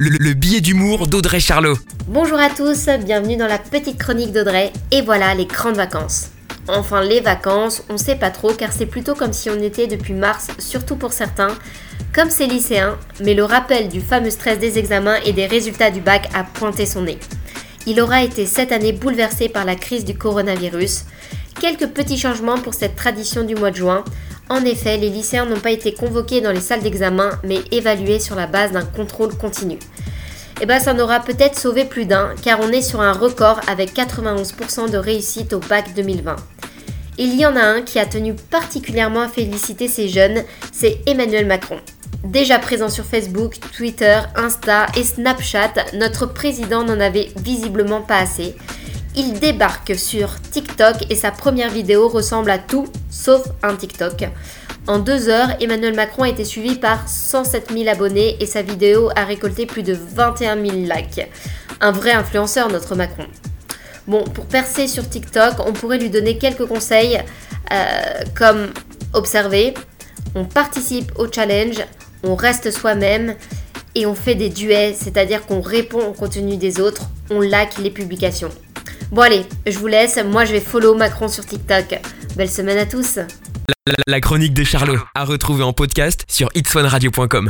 le, le billet d'humour d'Audrey Charlot. Bonjour à tous, bienvenue dans la petite chronique d'Audrey. Et voilà les grandes vacances. Enfin, les vacances, on sait pas trop car c'est plutôt comme si on était depuis mars, surtout pour certains, comme ces lycéens, mais le rappel du fameux stress des examens et des résultats du bac a pointé son nez. Il aura été cette année bouleversé par la crise du coronavirus. Quelques petits changements pour cette tradition du mois de juin. En effet, les lycéens n'ont pas été convoqués dans les salles d'examen, mais évalués sur la base d'un contrôle continu. Et ben ça en aura peut-être sauvé plus d'un, car on est sur un record avec 91% de réussite au bac 2020. Il y en a un qui a tenu particulièrement à féliciter ces jeunes, c'est Emmanuel Macron. Déjà présent sur Facebook, Twitter, Insta et Snapchat, notre président n'en avait visiblement pas assez. Il débarque sur TikTok et sa première vidéo ressemble à tout sauf un TikTok. En deux heures, Emmanuel Macron a été suivi par 107 000 abonnés et sa vidéo a récolté plus de 21 000 likes. Un vrai influenceur, notre Macron. Bon, pour percer sur TikTok, on pourrait lui donner quelques conseils euh, comme observer, on participe au challenge, on reste soi-même et on fait des duets, c'est-à-dire qu'on répond au contenu des autres, on like les publications. Bon allez, je vous laisse, moi je vais follow Macron sur TikTok. Belle semaine à tous La, chronique des Charlots, à retrouver en podcast sur itswanradio.com.